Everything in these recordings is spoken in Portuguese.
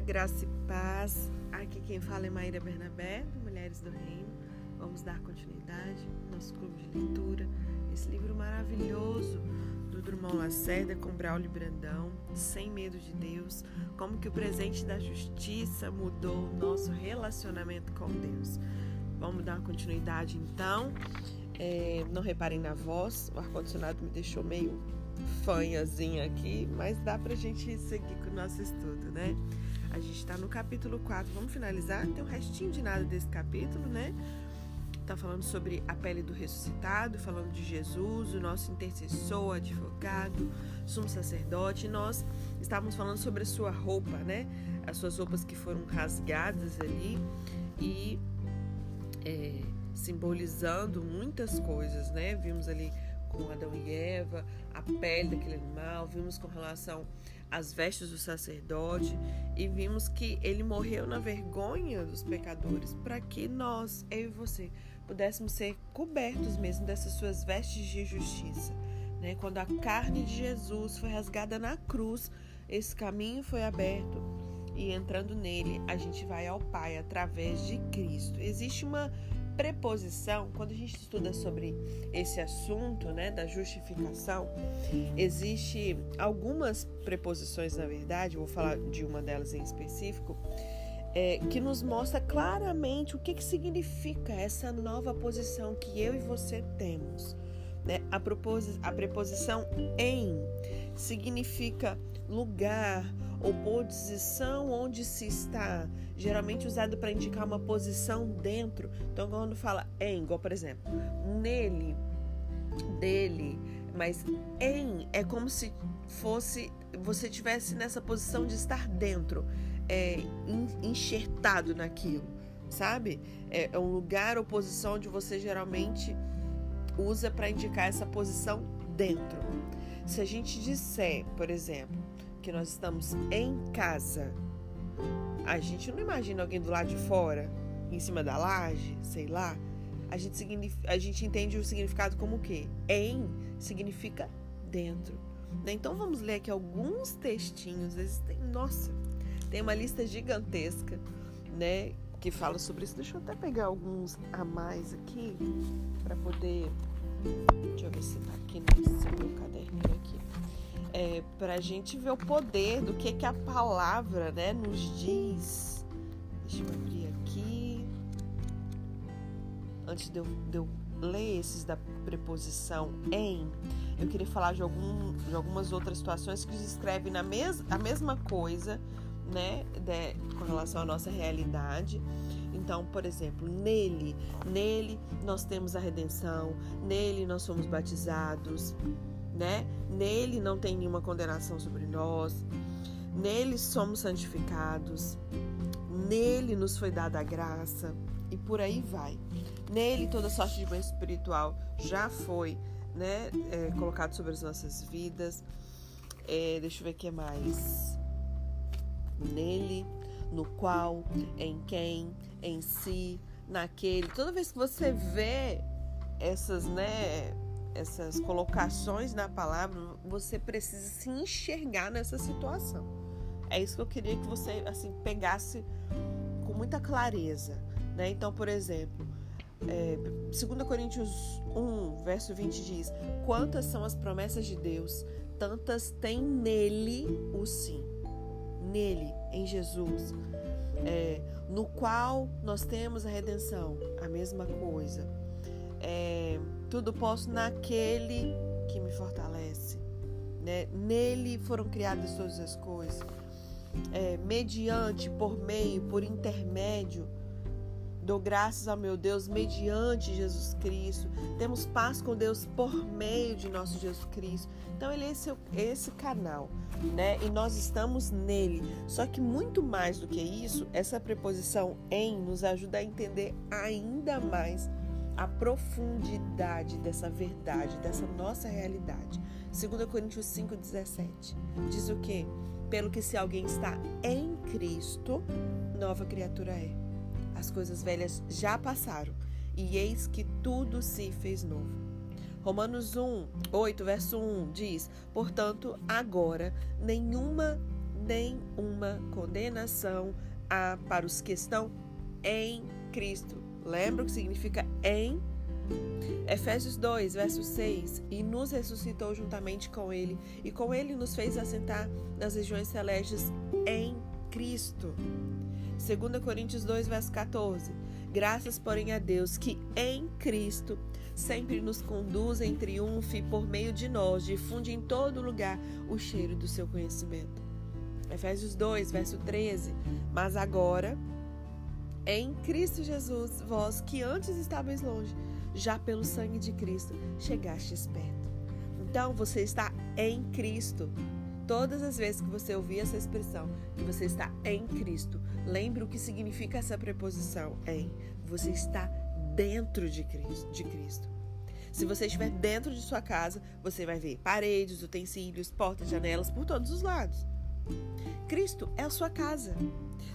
graça e paz. Aqui quem fala é Maíra Bernabé, Mulheres do Reino. Vamos dar continuidade ao nosso clube de leitura. Esse livro maravilhoso do Drummond Lacerda com Braulio Brandão, Sem Medo de Deus, como que o presente da justiça mudou o nosso relacionamento com Deus. Vamos dar continuidade então. É, não reparem na voz, o ar-condicionado me deixou meio fanhazinha aqui, mas dá pra gente seguir com o nosso estudo, né? A gente está no capítulo 4, vamos finalizar? Tem um restinho de nada desse capítulo, né? Tá falando sobre a pele do ressuscitado, falando de Jesus, o nosso intercessor, advogado, sumo sacerdote. Nós estávamos falando sobre a sua roupa, né? As suas roupas que foram rasgadas ali e é, simbolizando muitas coisas, né? Vimos ali com Adão e Eva, a pele daquele animal, vimos com relação às vestes do sacerdote e vimos que ele morreu na vergonha dos pecadores para que nós, eu e você, pudéssemos ser cobertos mesmo dessas suas vestes de justiça. Né? Quando a carne de Jesus foi rasgada na cruz, esse caminho foi aberto e entrando nele, a gente vai ao Pai através de Cristo. Existe uma preposição, quando a gente estuda sobre esse assunto, né, da justificação, existe algumas preposições, na verdade, vou falar de uma delas em específico, é, que nos mostra claramente o que, que significa essa nova posição que eu e você temos. Né? A, a preposição em significa lugar ou posição onde se está, geralmente usado para indicar uma posição dentro. Então, quando fala em, igual por exemplo, nele, dele, mas em é como se fosse você tivesse nessa posição de estar dentro, é, enxertado naquilo, sabe? É, é um lugar ou posição onde você geralmente usa para indicar essa posição dentro. Se a gente disser, por exemplo, que nós estamos em casa, a gente não imagina alguém do lado de fora, em cima da laje, sei lá. A gente, a gente entende o significado como o quê? Em significa dentro. Né? Então vamos ler aqui alguns textinhos. Existem, nossa, tem uma lista gigantesca, né? Que fala sobre isso. Deixa eu até pegar alguns a mais aqui para poder. Deixa eu ver se tá aqui nesse meu caderninho aqui é, para a gente ver o poder do que, que a palavra né, nos diz. Deixa eu abrir aqui. Antes de eu, de eu ler esses da preposição em, eu queria falar de, algum, de algumas outras situações que descrevem na mes, a mesma coisa, né, de, com relação à nossa realidade. Então, por exemplo, nele, nele nós temos a redenção, nele nós somos batizados, né? Nele não tem nenhuma condenação sobre nós. Nele somos santificados. Nele nos foi dada a graça e por aí vai. Nele toda sorte de bem espiritual já foi, né, é, colocado sobre as nossas vidas. É, deixa eu ver o que mais. Nele, no qual, em quem, em si, naquele. Toda vez que você vê essas, né, essas colocações na palavra, você precisa se enxergar nessa situação. É isso que eu queria que você assim pegasse com muita clareza, né? Então, por exemplo, é, 2 Coríntios 1, verso 20 diz: Quantas são as promessas de Deus, tantas tem nele o sim. Nele, em Jesus, é, no qual nós temos a redenção, a mesma coisa. É, tudo posso naquele que me fortalece. Né? Nele foram criadas todas as coisas. É, mediante, por meio, por intermédio. Dou graças ao meu Deus mediante Jesus Cristo. Temos paz com Deus por meio de nosso Jesus Cristo. Então ele é esse, esse canal, né? E nós estamos nele. Só que muito mais do que isso, essa preposição em nos ajuda a entender ainda mais a profundidade dessa verdade, dessa nossa realidade. 2 Coríntios 5,17 diz o que? Pelo que se alguém está em Cristo, nova criatura é. As coisas velhas já passaram e eis que tudo se fez novo. Romanos 1, 8, verso 1 diz: Portanto, agora nenhuma nenhuma condenação há para os que estão em Cristo. Lembra o que significa em? Efésios 2, verso 6: E nos ressuscitou juntamente com Ele, e com Ele nos fez assentar nas regiões celestes em Cristo. 2 Coríntios 2, verso 14: Graças, porém, a Deus que em Cristo sempre nos conduz em triunfo por meio de nós difunde em todo lugar o cheiro do seu conhecimento. Efésios 2, verso 13. Mas agora, em Cristo Jesus, vós que antes estáveis longe, já pelo sangue de Cristo chegastes perto. Então você está em Cristo. Todas as vezes que você ouvir essa expressão, que você está em Cristo, lembre o que significa essa preposição em. Você está dentro de Cristo. De Cristo. Se você estiver dentro de sua casa, você vai ver paredes, utensílios, portas, janelas por todos os lados. Cristo é a sua casa.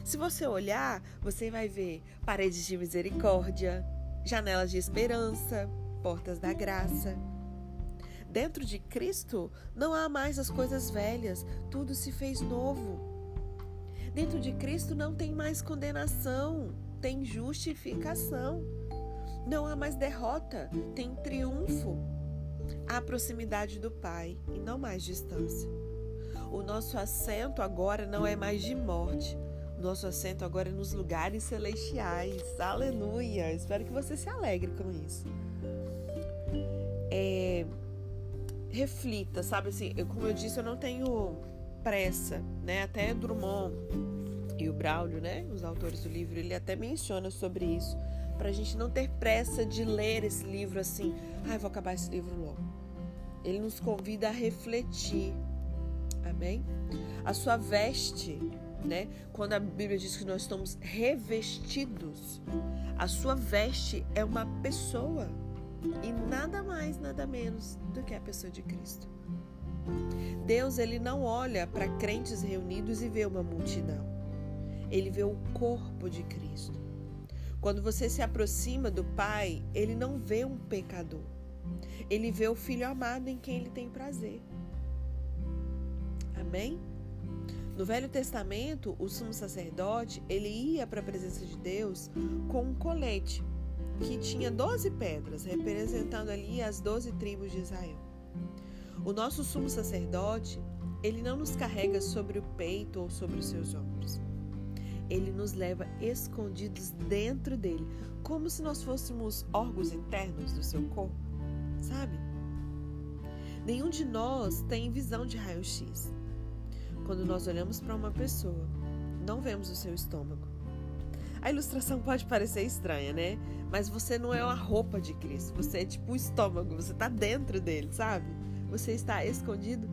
Se você olhar, você vai ver paredes de misericórdia, janelas de esperança, portas da graça. Dentro de Cristo não há mais as coisas velhas, tudo se fez novo. Dentro de Cristo não tem mais condenação, tem justificação. Não há mais derrota, tem triunfo. Há proximidade do Pai e não mais distância. O nosso assento agora não é mais de morte, nosso assento agora é nos lugares celestiais. Aleluia! Espero que você se alegre com isso. É, reflita, sabe assim, eu, como eu disse, eu não tenho pressa, né? Até Drummond e o Braulio, né? Os autores do livro, ele até menciona sobre isso. Para a gente não ter pressa de ler esse livro assim, ai, ah, vou acabar esse livro logo. Ele nos convida a refletir. Amém? A sua veste né? Quando a Bíblia diz que nós estamos revestidos, a sua veste é uma pessoa e nada mais, nada menos do que a pessoa de Cristo. Deus ele não olha para crentes reunidos e vê uma multidão. Ele vê o corpo de Cristo. Quando você se aproxima do Pai, ele não vê um pecador. Ele vê o filho amado em quem ele tem prazer. Amém? No Velho Testamento, o sumo sacerdote, ele ia para a presença de Deus com um colete que tinha 12 pedras, representando ali as 12 tribos de Israel. O nosso sumo sacerdote, ele não nos carrega sobre o peito ou sobre os seus ombros. Ele nos leva escondidos dentro dele, como se nós fôssemos órgãos internos do seu corpo, sabe? Nenhum de nós tem visão de raio-x. Quando nós olhamos para uma pessoa, não vemos o seu estômago. A ilustração pode parecer estranha, né? Mas você não é uma roupa de Cristo, você é tipo o estômago, você está dentro dele, sabe? Você está escondido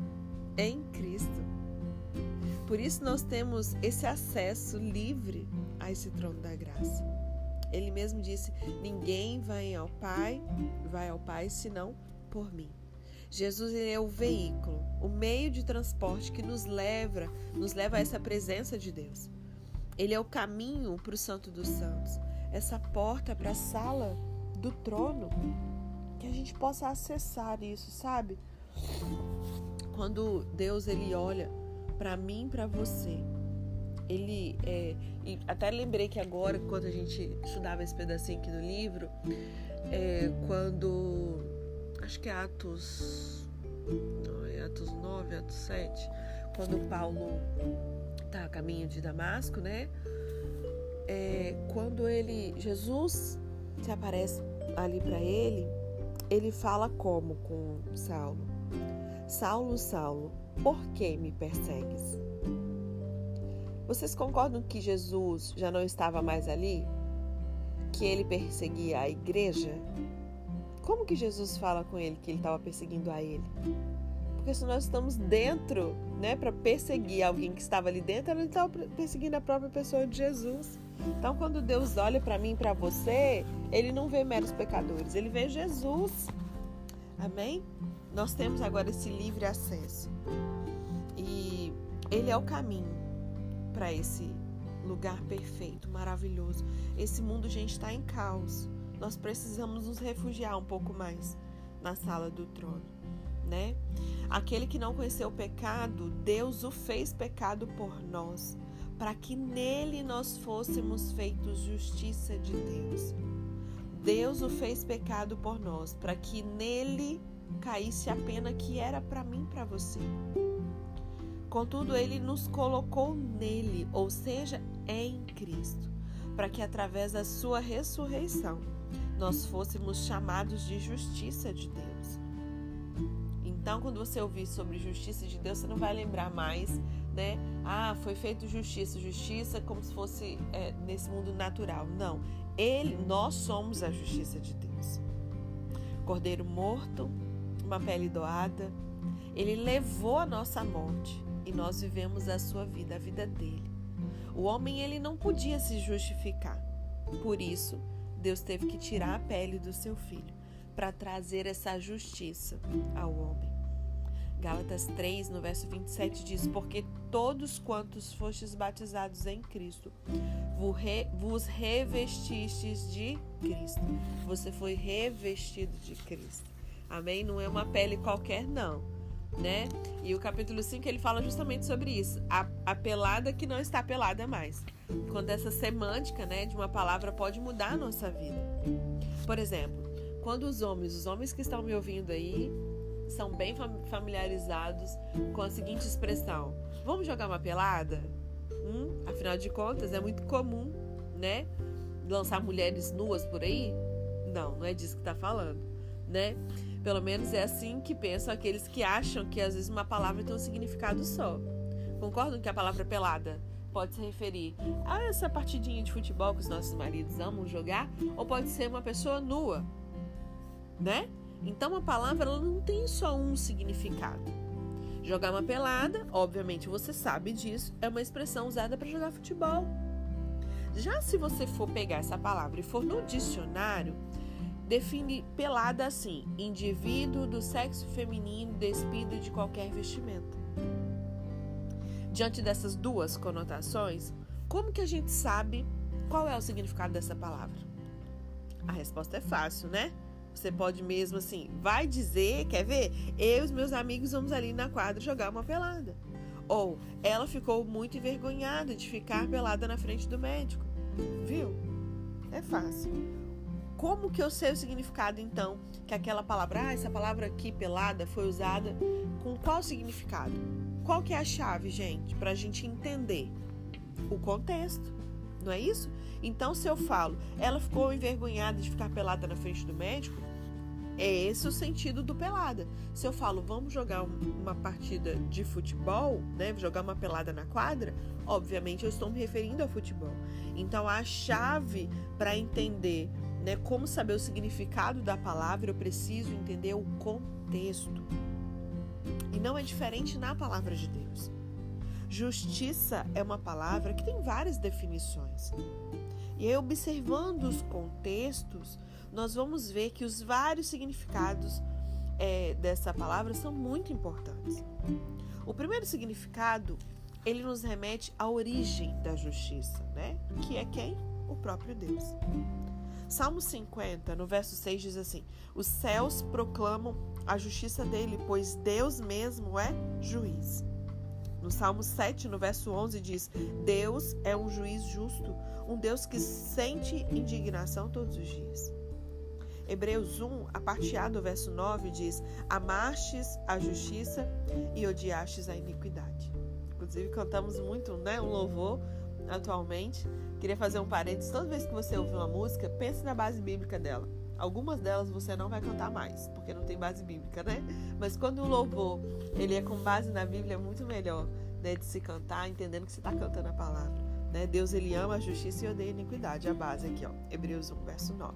em Cristo. Por isso nós temos esse acesso livre a esse trono da graça. Ele mesmo disse: Ninguém vai ao Pai, vai ao Pai senão por mim. Jesus é o veículo, o meio de transporte que nos leva, nos leva a essa presença de Deus. Ele é o caminho para o Santo dos Santos, essa porta para a sala do trono, que a gente possa acessar isso, sabe? Quando Deus ele olha para mim, para você, ele é, até lembrei que agora, quando a gente estudava esse pedacinho aqui no livro, é, quando acho que é Atos, é Atos 9, Atos 7, quando Paulo está a caminho de Damasco, né? É, quando ele, Jesus se aparece ali para ele, ele fala como com Saulo: Saulo, Saulo, por que me persegues? Vocês concordam que Jesus já não estava mais ali? Que ele perseguia a igreja? Como que Jesus fala com ele que ele estava perseguindo a ele? Porque se nós estamos dentro, né, para perseguir alguém que estava ali dentro, ele estava perseguindo a própria pessoa de Jesus. Então, quando Deus olha para mim e para você, ele não vê meros pecadores, ele vê Jesus. Amém? Nós temos agora esse livre acesso. E ele é o caminho para esse lugar perfeito, maravilhoso. Esse mundo, gente, está em caos nós precisamos nos refugiar um pouco mais na sala do trono, né? Aquele que não conheceu o pecado, Deus o fez pecado por nós, para que nele nós fôssemos feitos justiça de Deus. Deus o fez pecado por nós, para que nele caísse a pena que era para mim, para você. Contudo, ele nos colocou nele, ou seja, em Cristo, para que através da sua ressurreição nós fôssemos chamados de justiça de Deus. Então, quando você ouvir sobre justiça de Deus, você não vai lembrar mais, né? Ah, foi feito justiça, justiça como se fosse é, nesse mundo natural. Não, ele, nós somos a justiça de Deus. Cordeiro morto, uma pele doada, ele levou a nossa morte e nós vivemos a sua vida, a vida dele. O homem ele não podia se justificar. Por isso, Deus teve que tirar a pele do seu filho para trazer essa justiça ao homem. Gálatas 3, no verso 27 diz: Porque todos quantos fostes batizados em Cristo, vos revestistes de Cristo. Você foi revestido de Cristo. Amém? Não é uma pele qualquer, não. Né? E o capítulo 5 ele fala justamente sobre isso. A, a pelada que não está pelada mais. Quando essa semântica né, de uma palavra pode mudar a nossa vida. Por exemplo, quando os homens, os homens que estão me ouvindo aí, são bem familiarizados com a seguinte expressão: Vamos jogar uma pelada? Hum, afinal de contas, é muito comum, né? Lançar mulheres nuas por aí? Não, não é disso que está falando, né? Pelo menos é assim que pensam aqueles que acham que às vezes uma palavra tem um significado só. Concordam que a palavra pelada pode se referir a essa partidinha de futebol que os nossos maridos amam jogar, ou pode ser uma pessoa nua, né? Então a palavra ela não tem só um significado. Jogar uma pelada, obviamente você sabe disso, é uma expressão usada para jogar futebol. Já se você for pegar essa palavra e for no dicionário, define pelada assim: indivíduo do sexo feminino despido de qualquer vestimenta. Diante dessas duas conotações, como que a gente sabe qual é o significado dessa palavra? A resposta é fácil, né? Você pode mesmo assim, vai dizer, quer ver? Eu e os meus amigos vamos ali na quadra jogar uma pelada. Ou ela ficou muito envergonhada de ficar pelada na frente do médico. Viu? É fácil. Como que eu sei o significado então que aquela palavra, ah, essa palavra aqui pelada foi usada com qual significado? Qual que é a chave, gente, para a gente entender o contexto? Não é isso? Então, se eu falo, ela ficou envergonhada de ficar pelada na frente do médico, é esse o sentido do pelada. Se eu falo, vamos jogar uma partida de futebol, né? Jogar uma pelada na quadra, obviamente eu estou me referindo ao futebol. Então, a chave para entender, né, como saber o significado da palavra, eu preciso entender o contexto. E não é diferente na palavra de Deus. Justiça é uma palavra que tem várias definições. E aí, observando os contextos, nós vamos ver que os vários significados é, dessa palavra são muito importantes. O primeiro significado, ele nos remete à origem da justiça, né? Que é quem? O próprio Deus. Salmo 50, no verso 6 diz assim: Os céus proclamam a justiça dele, pois Deus mesmo é juiz. No Salmo 7, no verso 11, diz: Deus é um juiz justo, um Deus que sente indignação todos os dias. Hebreus 1, a parte A do verso 9 diz: Amastes a justiça e odiastes a iniquidade. Inclusive, cantamos muito né, um louvor atualmente. Queria fazer um parênteses: toda vez que você ouve uma música, pense na base bíblica dela. Algumas delas você não vai cantar mais, porque não tem base bíblica, né? Mas quando o louvor ele é com base na Bíblia, é muito melhor né, de se cantar, entendendo que você está cantando a palavra. Né? Deus ele ama a justiça e odeia a iniquidade. A base aqui, ó, Hebreus 1, verso 9.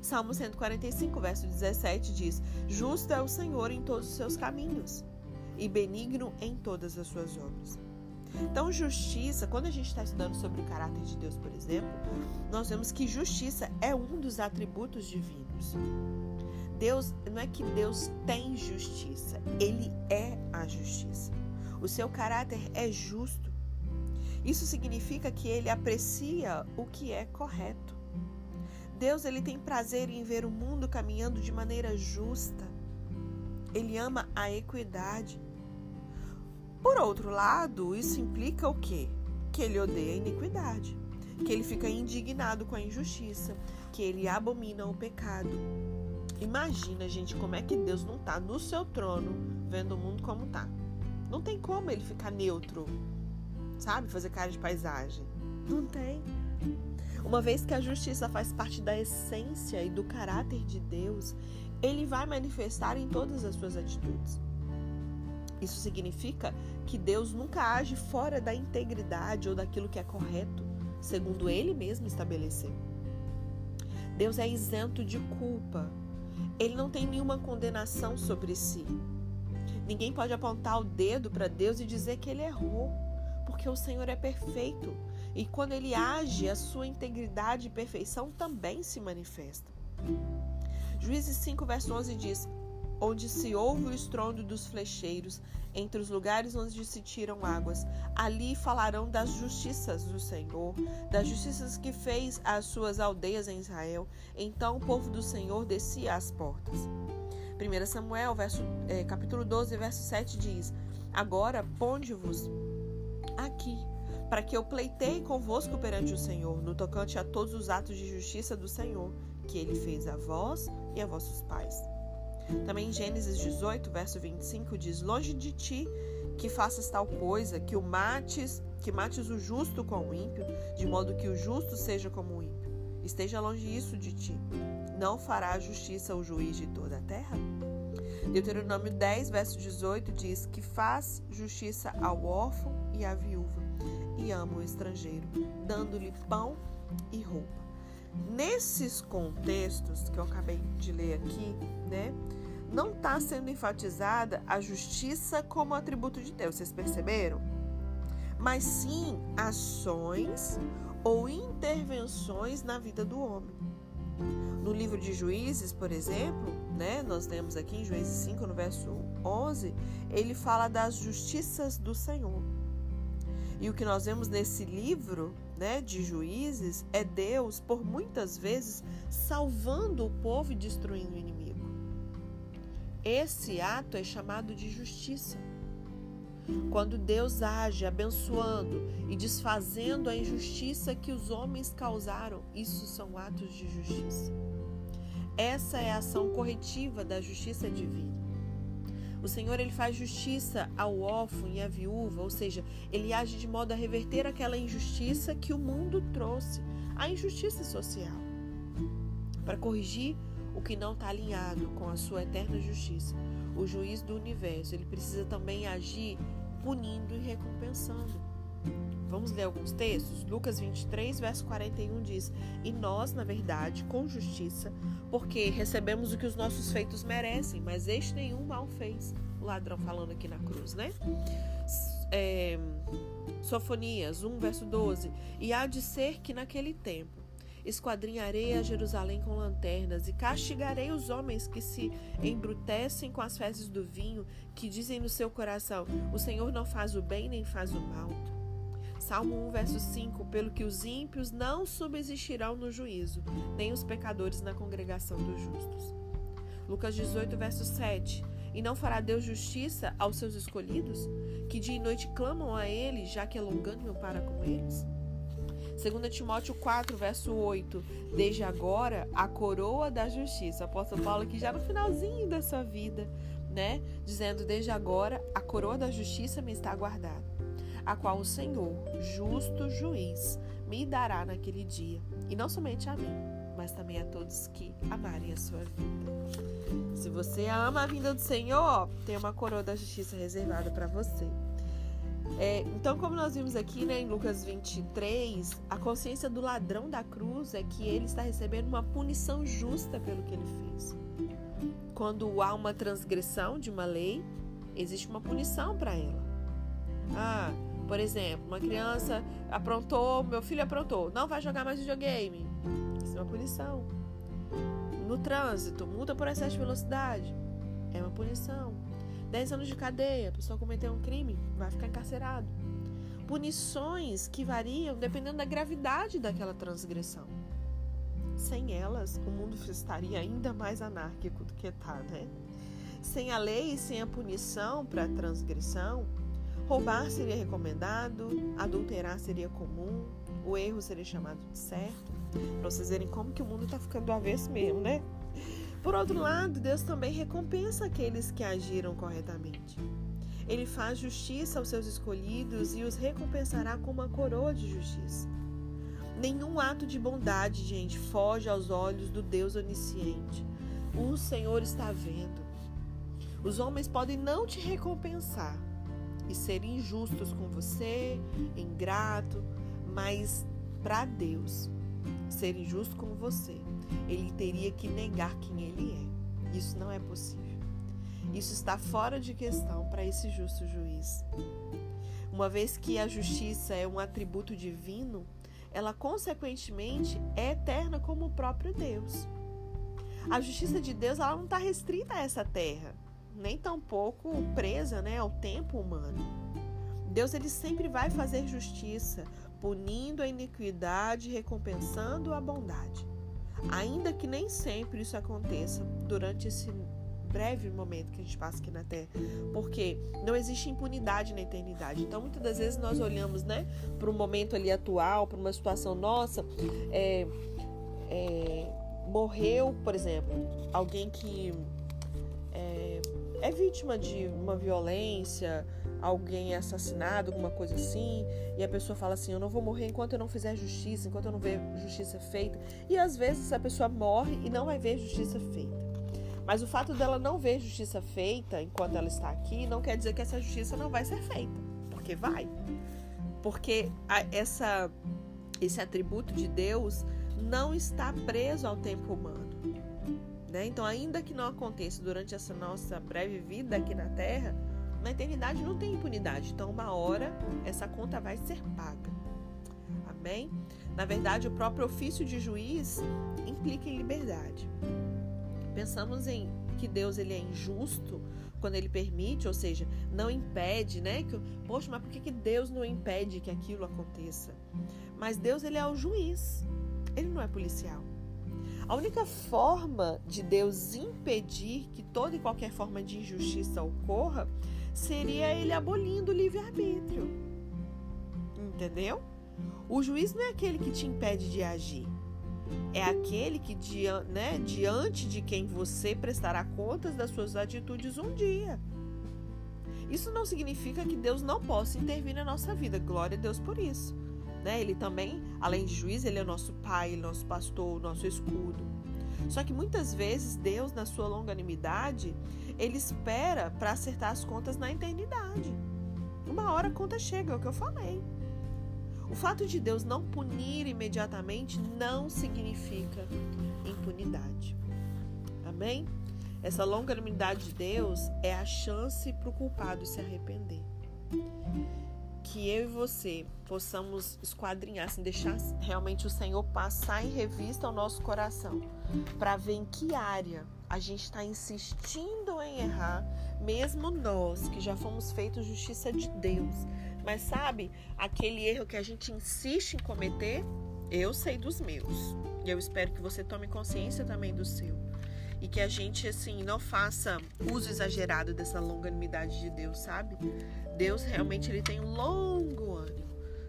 Salmo 145, verso 17 diz: Justo é o Senhor em todos os seus caminhos e benigno em todas as suas obras. Então, justiça, quando a gente está estudando sobre o caráter de Deus, por exemplo, nós vemos que justiça é um dos atributos divinos. Deus, não é que Deus tem justiça, ele é a justiça. O seu caráter é justo. Isso significa que ele aprecia o que é correto. Deus ele tem prazer em ver o mundo caminhando de maneira justa. Ele ama a equidade. Por outro lado, isso implica o quê? Que ele odeia a iniquidade, que ele fica indignado com a injustiça, que ele abomina o pecado. Imagina, gente, como é que Deus não está no seu trono vendo o mundo como está. Não tem como ele ficar neutro, sabe? Fazer cara de paisagem. Não tem. Uma vez que a justiça faz parte da essência e do caráter de Deus, ele vai manifestar em todas as suas atitudes. Isso significa que Deus nunca age fora da integridade ou daquilo que é correto, segundo ele mesmo estabeleceu. Deus é isento de culpa. Ele não tem nenhuma condenação sobre si. Ninguém pode apontar o dedo para Deus e dizer que ele errou, porque o Senhor é perfeito. E quando ele age, a sua integridade e perfeição também se manifestam. Juízes 5, verso 11 diz: Onde se ouve o estrondo dos flecheiros, entre os lugares onde se tiram águas, ali falarão das justiças do Senhor, das justiças que fez às suas aldeias em Israel. Então o povo do Senhor descia às portas. 1 Samuel, verso, é, capítulo 12, verso 7 diz: Agora ponde-vos aqui, para que eu pleiteie convosco perante o Senhor, no tocante a todos os atos de justiça do Senhor, que ele fez a vós e a vossos pais. Também em Gênesis 18, verso 25, diz: Longe de ti que faças tal coisa, que o mates, que mates o justo com o ímpio, de modo que o justo seja como o ímpio. Esteja longe isso de ti. Não fará justiça o juiz de toda a terra? Deuteronômio 10, verso 18 diz que faz justiça ao órfão e à viúva e ama o estrangeiro, dando-lhe pão e roupa. Nesses contextos que eu acabei de ler aqui, né, não está sendo enfatizada a justiça como atributo de Deus, vocês perceberam? Mas sim ações ou intervenções na vida do homem. No livro de Juízes, por exemplo, né, nós temos aqui em Juízes 5, no verso 11, ele fala das justiças do Senhor. E o que nós vemos nesse livro né, de juízes é Deus, por muitas vezes, salvando o povo e destruindo o inimigo. Esse ato é chamado de justiça. Quando Deus age abençoando e desfazendo a injustiça que os homens causaram, isso são atos de justiça. Essa é a ação corretiva da justiça divina. O Senhor ele faz justiça ao órfão e à viúva, ou seja, ele age de modo a reverter aquela injustiça que o mundo trouxe, a injustiça social, para corrigir o que não está alinhado com a sua eterna justiça. O juiz do universo, ele precisa também agir punindo e recompensando. Vamos ler alguns textos? Lucas 23, verso 41 diz: E nós, na verdade, com justiça, porque recebemos o que os nossos feitos merecem, mas este nenhum mal fez. O ladrão falando aqui na cruz, né? É, Sofonias 1, verso 12: E há de ser que naquele tempo esquadrinharei a Jerusalém com lanternas e castigarei os homens que se embrutecem com as fezes do vinho, que dizem no seu coração: O Senhor não faz o bem nem faz o mal. Salmo 1, verso 5: Pelo que os ímpios não subsistirão no juízo, nem os pecadores na congregação dos justos. Lucas 18, verso 7: E não fará Deus justiça aos seus escolhidos, que dia e noite clamam a Ele, já que é longânimo para com eles? 2 Timóteo 4, verso 8: Desde agora a coroa da justiça. Apóstolo Paulo aqui já no finalzinho da sua vida, né? Dizendo: Desde agora a coroa da justiça me está guardada a qual o Senhor, justo juiz, me dará naquele dia, e não somente a mim, mas também a todos que amarem a sua vida. Se você ama a vinda do Senhor, tem uma coroa da justiça reservada para você. É, então, como nós vimos aqui né, em Lucas 23, a consciência do ladrão da cruz é que ele está recebendo uma punição justa pelo que ele fez. Quando há uma transgressão de uma lei, existe uma punição para ela. Ah, por exemplo, uma criança aprontou, meu filho aprontou, não vai jogar mais videogame. Isso é uma punição. No trânsito, multa por excesso de velocidade. É uma punição. 10 anos de cadeia, a pessoa cometeu um crime, vai ficar encarcerado. Punições que variam dependendo da gravidade daquela transgressão. Sem elas, o mundo estaria ainda mais anárquico do que está, né? Sem a lei e sem a punição para a transgressão, roubar seria recomendado, adulterar seria comum, o erro seria chamado de certo. Para vocês verem como que o mundo está ficando do avesso mesmo, né? Por outro lado, Deus também recompensa aqueles que agiram corretamente. Ele faz justiça aos seus escolhidos e os recompensará com uma coroa de justiça. Nenhum ato de bondade, gente, foge aos olhos do Deus onisciente. O Senhor está vendo. Os homens podem não te recompensar e ser injustos com você, ingrato, mas para Deus, ser injusto com você, ele teria que negar quem ele é. Isso não é possível. Isso está fora de questão para esse justo juiz. Uma vez que a justiça é um atributo divino, ela consequentemente é eterna como o próprio Deus. A justiça de Deus ela não está restrita a essa terra, nem tampouco presa né, ao tempo humano. Deus ele sempre vai fazer justiça, punindo a iniquidade recompensando a bondade. Ainda que nem sempre isso aconteça durante esse breve momento que a gente passa aqui na Terra, porque não existe impunidade na eternidade. Então, muitas das vezes nós olhamos, né, para o momento ali atual, para uma situação nossa, é, é, morreu, por exemplo, alguém que é, vítima de uma violência, alguém é assassinado, alguma coisa assim, e a pessoa fala assim: Eu não vou morrer enquanto eu não fizer justiça, enquanto eu não ver justiça feita. E às vezes a pessoa morre e não vai ver justiça feita. Mas o fato dela não ver justiça feita enquanto ela está aqui não quer dizer que essa justiça não vai ser feita, porque vai. Porque a, essa, esse atributo de Deus não está preso ao tempo humano. Né? Então, ainda que não aconteça durante essa nossa breve vida aqui na Terra, na eternidade não tem impunidade. Então, uma hora essa conta vai ser paga. Amém? Na verdade, o próprio ofício de juiz implica em liberdade pensamos em que Deus ele é injusto quando ele permite, ou seja, não impede, né? Que, poxa, mas por que, que Deus não impede que aquilo aconteça? Mas Deus ele é o juiz, ele não é policial. A única forma de Deus impedir que toda e qualquer forma de injustiça ocorra seria ele abolindo o livre-arbítrio. Entendeu? O juiz não é aquele que te impede de agir é aquele que né, diante de quem você prestará contas das suas atitudes um dia. Isso não significa que Deus não possa intervir na nossa vida. Glória a Deus por isso. Né? Ele também, além de juiz, ele é nosso pai, nosso pastor, nosso escudo. Só que muitas vezes Deus, na sua longanimidade, ele espera para acertar as contas na eternidade. Uma hora a conta chega, é o que eu falei. O fato de Deus não punir imediatamente não significa impunidade. Amém? Essa longanimidade de Deus é a chance para o culpado se arrepender. Que eu e você possamos esquadrinhar, assim, deixar realmente o Senhor passar em revista ao nosso coração, para ver em que área a gente está insistindo em errar, mesmo nós que já fomos feitos justiça de Deus, mas sabe, aquele erro que a gente insiste em cometer, eu sei dos meus. E eu espero que você tome consciência também do seu. E que a gente, assim, não faça uso exagerado dessa longanimidade de Deus, sabe? Deus realmente ele tem um longo ânimo.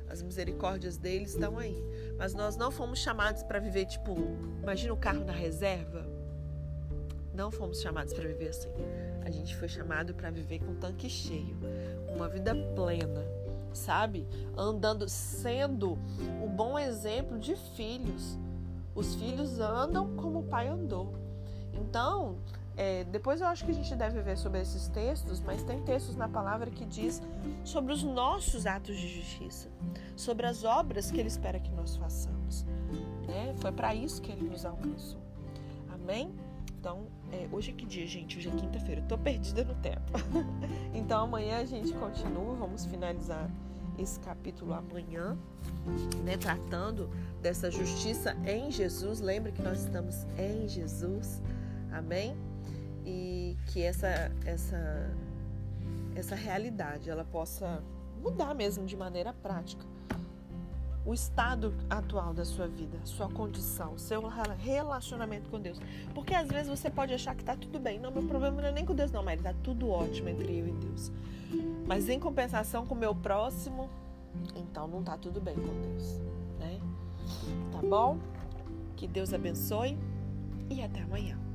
As misericórdias dele estão aí. Mas nós não fomos chamados para viver, tipo, imagina o carro na reserva. Não fomos chamados para viver assim. A gente foi chamado para viver com o tanque cheio, uma vida plena, sabe? Andando, sendo um bom exemplo de filhos. Os filhos andam como o pai andou. Então, é, depois eu acho que a gente deve ver sobre esses textos, mas tem textos na palavra que diz sobre os nossos atos de justiça, sobre as obras que Ele espera que nós façamos. Né? Foi para isso que Ele nos alcançou. Amém? Então, é, hoje é que dia, gente? Hoje é quinta-feira. Eu tô perdida no tempo. então, amanhã a gente continua. Vamos finalizar esse capítulo amanhã, né, tratando dessa justiça em Jesus. Lembre que nós estamos em Jesus, amém? E que essa essa essa realidade ela possa mudar mesmo de maneira prática o estado atual da sua vida, sua condição, seu relacionamento com Deus. Porque às vezes você pode achar que está tudo bem. Não, meu problema não é nem com Deus, não, mas está tudo ótimo entre eu e Deus. Mas em compensação com o meu próximo, então não está tudo bem com Deus, né? Tá bom? Que Deus abençoe e até amanhã.